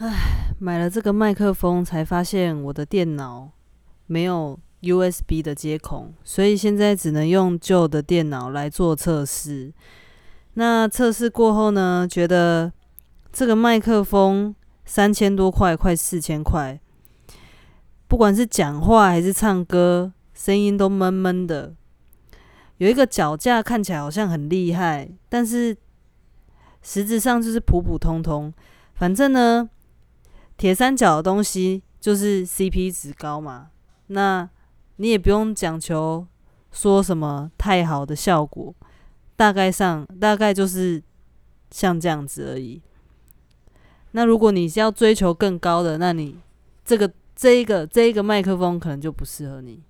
唉，买了这个麦克风才发现我的电脑没有 USB 的接口，所以现在只能用旧的电脑来做测试。那测试过后呢，觉得这个麦克风三千多块，快四千块，不管是讲话还是唱歌，声音都闷闷的。有一个脚架看起来好像很厉害，但是实质上就是普普通通。反正呢，铁三角的东西就是 CP 值高嘛，那你也不用讲求说什么太好的效果。大概上大概就是像这样子而已。那如果你是要追求更高的，那你这个这一个这一个麦克风可能就不适合你。